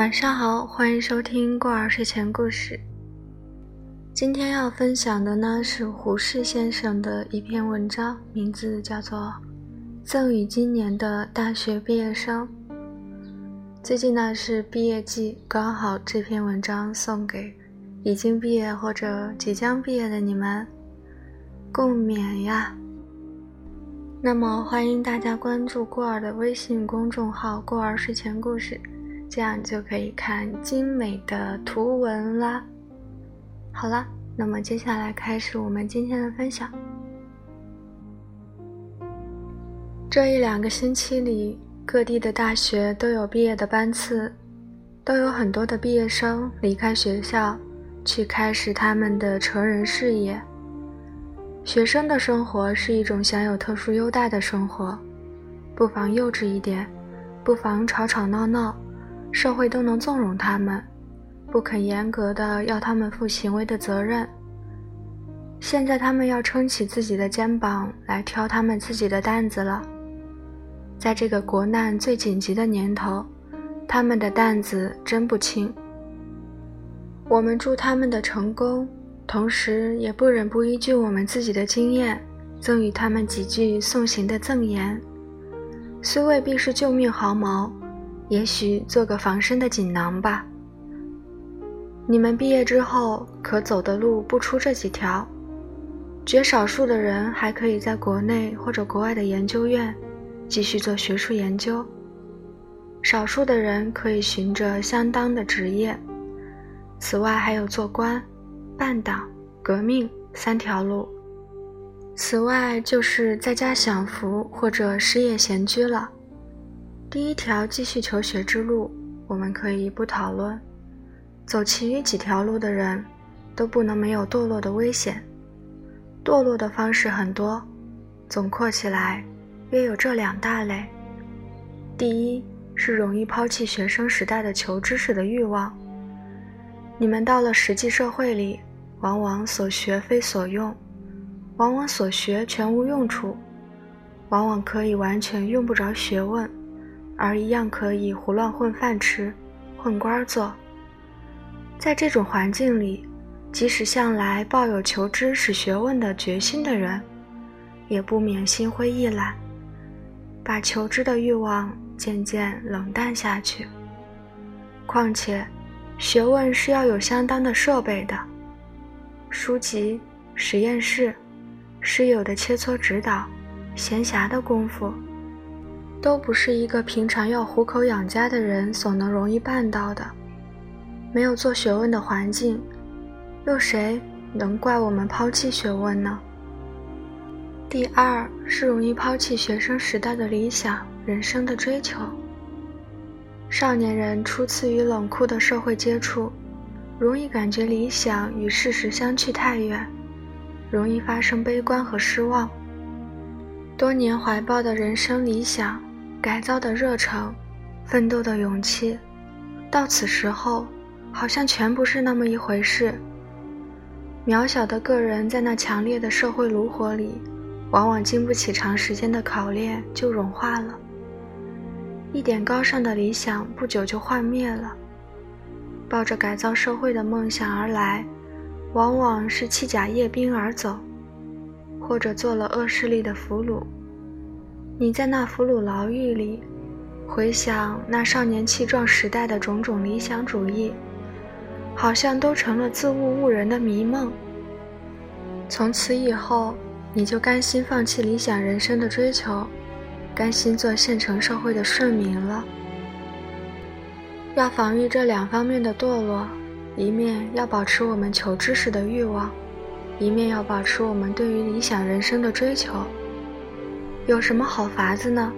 晚上好，欢迎收听过儿睡前故事。今天要分享的呢是胡适先生的一篇文章，名字叫做《赠予今年的大学毕业生》。最近呢是毕业季，刚好这篇文章送给已经毕业或者即将毕业的你们，共勉呀。那么欢迎大家关注过儿的微信公众号“过儿睡前故事”。这样就可以看精美的图文啦。好了，那么接下来开始我们今天的分享。这一两个星期里，各地的大学都有毕业的班次，都有很多的毕业生离开学校，去开始他们的成人事业。学生的生活是一种享有特殊优待的生活，不妨幼稚一点，不妨吵吵闹闹。社会都能纵容他们，不肯严格的要他们负行为的责任。现在他们要撑起自己的肩膀来挑他们自己的担子了。在这个国难最紧急的年头，他们的担子真不轻。我们祝他们的成功，同时也不忍不依据我们自己的经验，赠予他们几句送行的赠言，虽未必是救命毫毛。也许做个防身的锦囊吧。你们毕业之后可走的路不出这几条，绝少数的人还可以在国内或者国外的研究院继续做学术研究，少数的人可以寻着相当的职业。此外还有做官、办党、革命三条路。此外就是在家享福或者失业闲居了。第一条继续求学之路，我们可以不讨论；走其余几条路的人，都不能没有堕落的危险。堕落的方式很多，总括起来，约有这两大类：第一是容易抛弃学生时代的求知识的欲望。你们到了实际社会里，往往所学非所用，往往所学全无用处，往往可以完全用不着学问。而一样可以胡乱混饭吃，混官做。在这种环境里，即使向来抱有求知识学问的决心的人，也不免心灰意懒，把求知的欲望渐渐冷淡下去。况且，学问是要有相当的设备的，书籍、实验室、师友的切磋指导、闲暇的功夫。都不是一个平常要糊口养家的人所能容易办到的。没有做学问的环境，又谁能怪我们抛弃学问呢？第二是容易抛弃学生时代的理想、人生的追求。少年人初次与冷酷的社会接触，容易感觉理想与事实相去太远，容易发生悲观和失望。多年怀抱的人生理想。改造的热诚，奋斗的勇气，到此时候，好像全不是那么一回事。渺小的个人在那强烈的社会炉火里，往往经不起长时间的考炼就融化了。一点高尚的理想不久就幻灭了。抱着改造社会的梦想而来，往往是弃甲夜兵而走，或者做了恶势力的俘虏。你在那俘虏牢狱里，回想那少年气壮时代的种种理想主义，好像都成了自误误人的迷梦。从此以后，你就甘心放弃理想人生的追求，甘心做现成社会的顺民了。要防御这两方面的堕落，一面要保持我们求知识的欲望，一面要保持我们对于理想人生的追求。有什么好法子呢？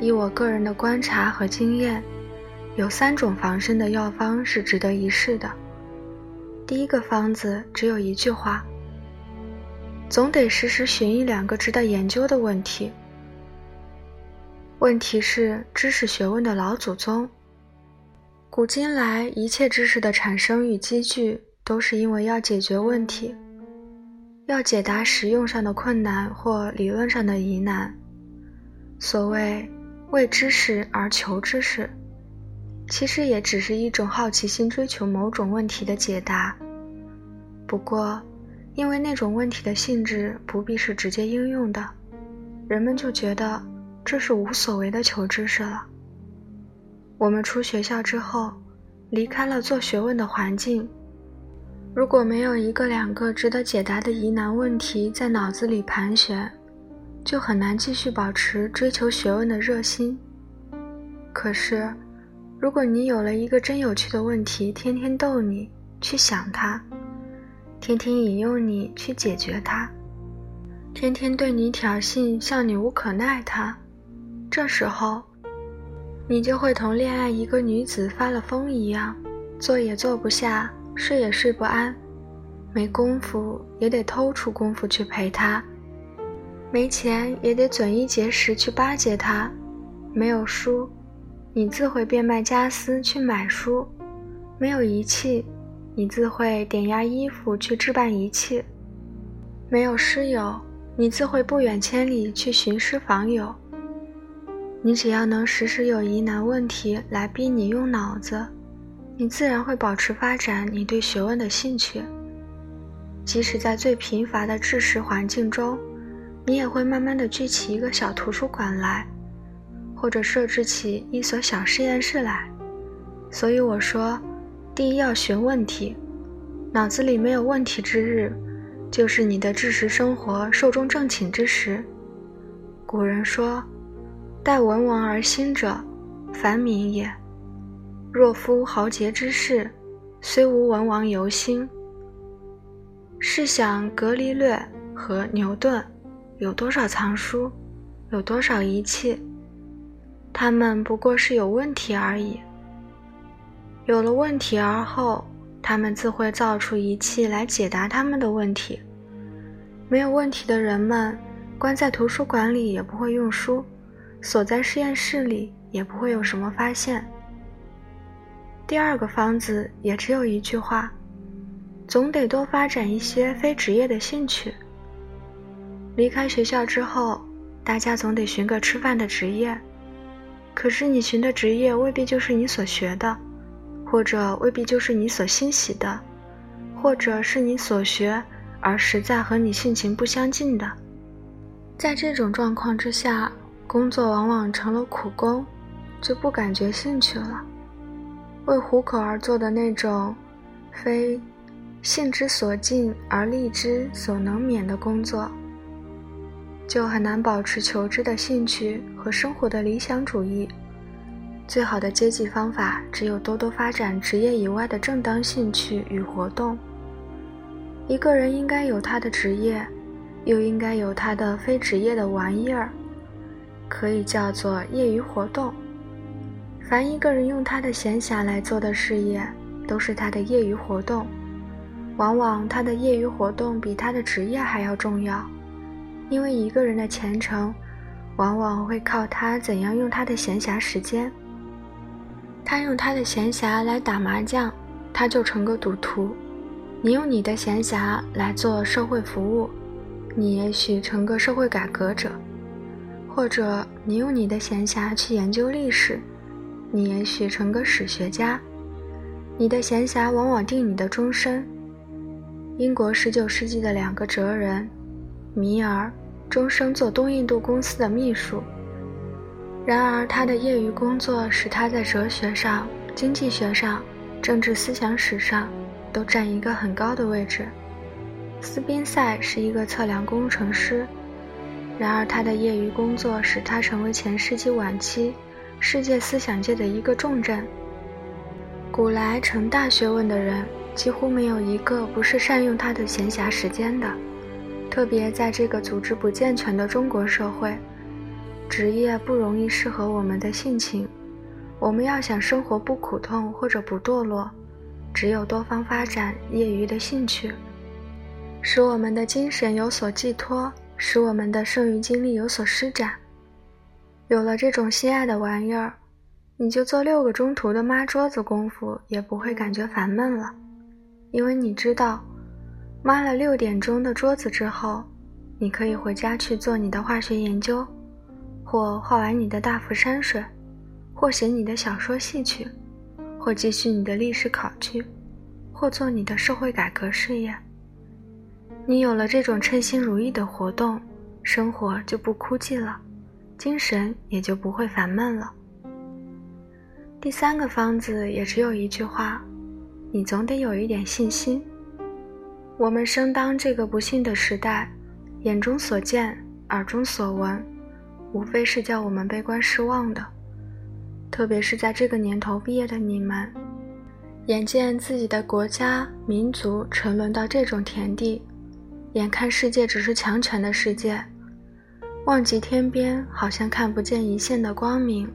以我个人的观察和经验，有三种防身的药方是值得一试的。第一个方子只有一句话：总得时时寻一两个值得研究的问题。问题是知识学问的老祖宗。古今来一切知识的产生与积聚，都是因为要解决问题。要解答实用上的困难或理论上的疑难。所谓为知识而求知识，其实也只是一种好奇心追求某种问题的解答。不过，因为那种问题的性质不必是直接应用的，人们就觉得这是无所谓的求知识了。我们出学校之后，离开了做学问的环境，如果没有一个两个值得解答的疑难问题在脑子里盘旋，就很难继续保持追求学问的热心。可是，如果你有了一个真有趣的问题，天天逗你去想它，天天引诱你去解决它，天天对你挑衅，笑你无可奈他，这时候，你就会同恋爱一个女子发了疯一样，坐也坐不下，睡也睡不安，没功夫也得偷出功夫去陪他，没钱也得准一节食去巴结他，没有书。你自会变卖家私去买书，没有仪器，你自会点压衣服去置办仪器；没有师友，你自会不远千里去寻师访友。你只要能时时有疑难问题来逼你用脑子，你自然会保持发展你对学问的兴趣。即使在最贫乏的知识环境中，你也会慢慢的聚起一个小图书馆来。或者设置起一所小实验室来，所以我说，第一要寻问题，脑子里没有问题之日，就是你的知识生活寿终正寝之时。古人说：“待文王而兴者，凡民也。若夫豪杰之士，虽无文王犹兴。”试想，格里略和牛顿有多少藏书，有多少仪器？他们不过是有问题而已。有了问题而后，他们自会造出仪器来解答他们的问题。没有问题的人们，关在图书馆里也不会用书，锁在实验室里也不会有什么发现。第二个方子也只有一句话：总得多发展一些非职业的兴趣。离开学校之后，大家总得寻个吃饭的职业。可是你寻的职业未必就是你所学的，或者未必就是你所欣喜的，或者是你所学而实在和你性情不相近的。在这种状况之下，工作往往成了苦工，就不感觉兴趣了。为糊口而做的那种，非性之所尽而力之所能免的工作。就很难保持求知的兴趣和生活的理想主义。最好的接济方法，只有多多发展职业以外的正当兴趣与活动。一个人应该有他的职业，又应该有他的非职业的玩意儿，可以叫做业余活动。凡一个人用他的闲暇来做的事业，都是他的业余活动。往往他的业余活动比他的职业还要重要。因为一个人的前程，往往会靠他怎样用他的闲暇时间。他用他的闲暇来打麻将，他就成个赌徒；你用你的闲暇来做社会服务，你也许成个社会改革者；或者你用你的闲暇去研究历史，你也许成个史学家。你的闲暇往往定你的终身。英国十九世纪的两个哲人，米尔。终生做东印度公司的秘书。然而，他的业余工作使他在哲学上、经济学上、政治思想史上都占一个很高的位置。斯宾塞是一个测量工程师，然而他的业余工作使他成为前世纪晚期世界思想界的一个重镇。古来成大学问的人，几乎没有一个不是善用他的闲暇时间的。特别在这个组织不健全的中国社会，职业不容易适合我们的性情。我们要想生活不苦痛或者不堕落，只有多方发展业余的兴趣，使我们的精神有所寄托，使我们的剩余精力有所施展。有了这种心爱的玩意儿，你就做六个钟头的抹桌子功夫也不会感觉烦闷了，因为你知道。抹了六点钟的桌子之后，你可以回家去做你的化学研究，或画完你的大幅山水，或写你的小说戏曲。或继续你的历史考据，或做你的社会改革事业。你有了这种称心如意的活动，生活就不枯寂了，精神也就不会烦闷了。第三个方子也只有一句话：你总得有一点信心。我们生当这个不幸的时代，眼中所见，耳中所闻，无非是叫我们悲观失望的。特别是在这个年头毕业的你们，眼见自己的国家民族沉沦到这种田地，眼看世界只是强权的世界，望极天边好像看不见一线的光明。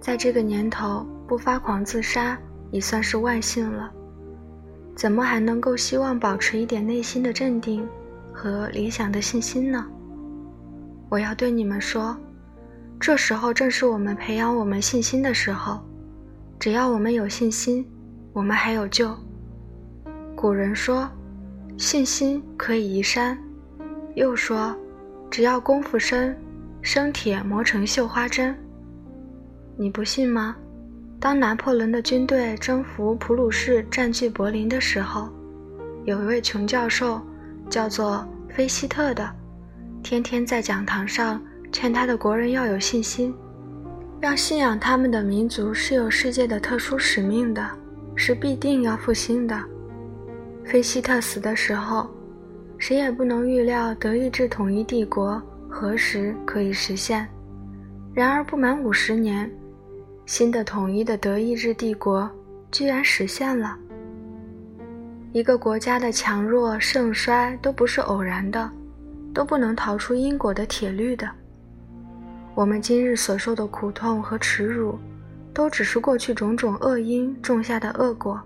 在这个年头不发狂自杀已算是万幸了，怎么还能够希望保持一点内心的镇定和理想的信心呢？我要对你们说。这时候正是我们培养我们信心的时候，只要我们有信心，我们还有救。古人说：“信心可以移山。”又说：“只要功夫深，生铁磨成绣花针。”你不信吗？当拿破仑的军队征服普鲁士、占据柏林的时候，有一位穷教授，叫做菲希特的，天天在讲堂上。劝他的国人要有信心，让信仰他们的民族是有世界的特殊使命的，是必定要复兴的。菲希特死的时候，谁也不能预料德意志统一帝国何时可以实现。然而不满五十年，新的统一的德意志帝国居然实现了。一个国家的强弱盛衰都不是偶然的，都不能逃出因果的铁律的。我们今日所受的苦痛和耻辱，都只是过去种种恶因种下的恶果。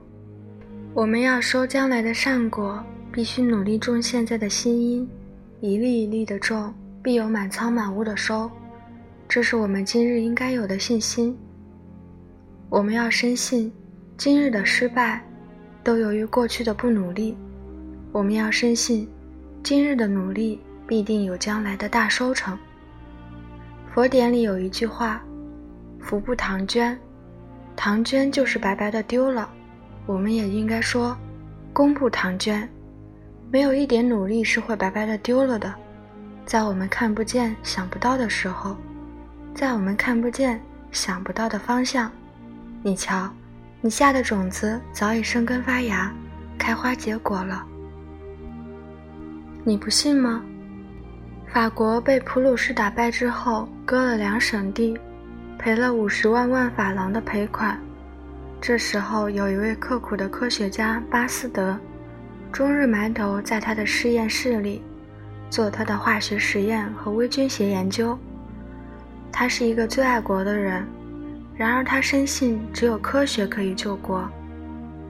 我们要收将来的善果，必须努力种现在的新因，一粒一粒的种，必有满仓满屋的收。这是我们今日应该有的信心。我们要深信，今日的失败，都由于过去的不努力。我们要深信，今日的努力必定有将来的大收成。佛典里有一句话：“福不唐捐，唐捐就是白白的丢了。”我们也应该说：“功不唐捐，没有一点努力是会白白的丢了的。”在我们看不见、想不到的时候，在我们看不见、想不到的方向，你瞧，你下的种子早已生根发芽、开花结果了。你不信吗？法国被普鲁士打败之后，割了两省地，赔了五十万万法郎的赔款。这时候，有一位刻苦的科学家巴斯德，终日埋头在他的实验室里，做他的化学实验和微菌学研究。他是一个最爱国的人，然而他深信只有科学可以救国。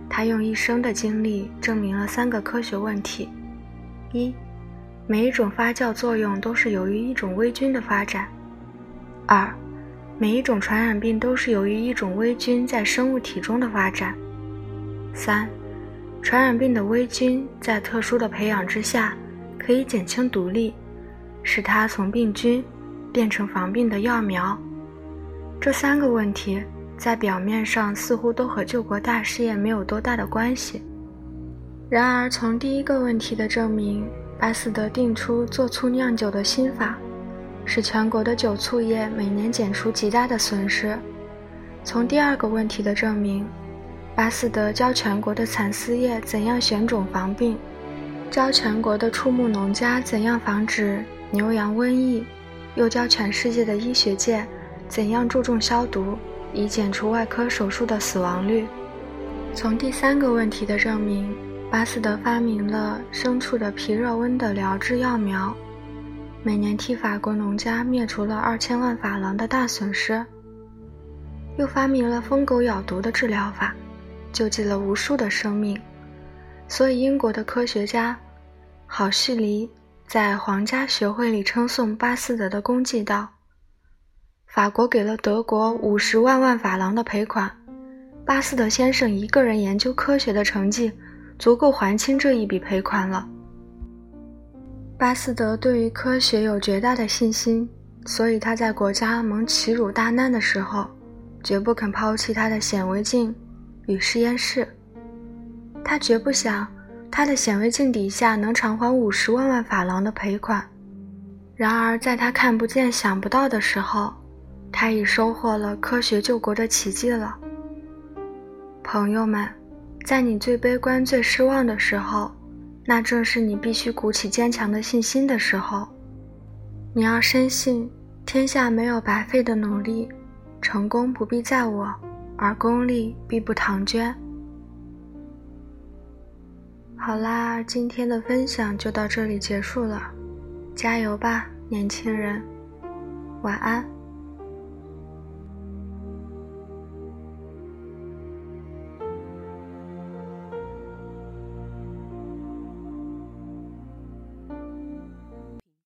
他用一生的精力证明了三个科学问题：一。每一种发酵作用都是由于一种微菌的发展。二，每一种传染病都是由于一种微菌在生物体中的发展。三，传染病的微菌在特殊的培养之下，可以减轻毒力，使它从病菌变成防病的药苗。这三个问题在表面上似乎都和救国大事业没有多大的关系，然而从第一个问题的证明。巴斯德定出做醋酿酒的新法，使全国的酒醋业每年减除极大的损失。从第二个问题的证明，巴斯德教全国的蚕丝业怎样选种防病，教全国的畜牧农家怎样防止牛羊瘟疫，又教全世界的医学界怎样注重消毒，以减除外科手术的死亡率。从第三个问题的证明。巴斯德发明了牲畜的皮热温的疗治药苗，每年替法国农家灭除了二千万法郎的大损失。又发明了疯狗咬毒的治疗法，救济了无数的生命。所以，英国的科学家郝胥黎在皇家学会里称颂巴斯德的功绩道：“法国给了德国五十万万法郎的赔款，巴斯德先生一个人研究科学的成绩。”足够还清这一笔赔款了。巴斯德对于科学有绝大的信心，所以他在国家蒙奇辱大难的时候，绝不肯抛弃他的显微镜与实验室。他绝不想他的显微镜底下能偿还五十万万法郎的赔款。然而，在他看不见、想不到的时候，他已收获了科学救国的奇迹了。朋友们，在你最悲观、最失望的时候，那正是你必须鼓起坚强的信心的时候。你要深信，天下没有白费的努力，成功不必在我，而功利必不唐捐。好啦，今天的分享就到这里结束了。加油吧，年轻人！晚安。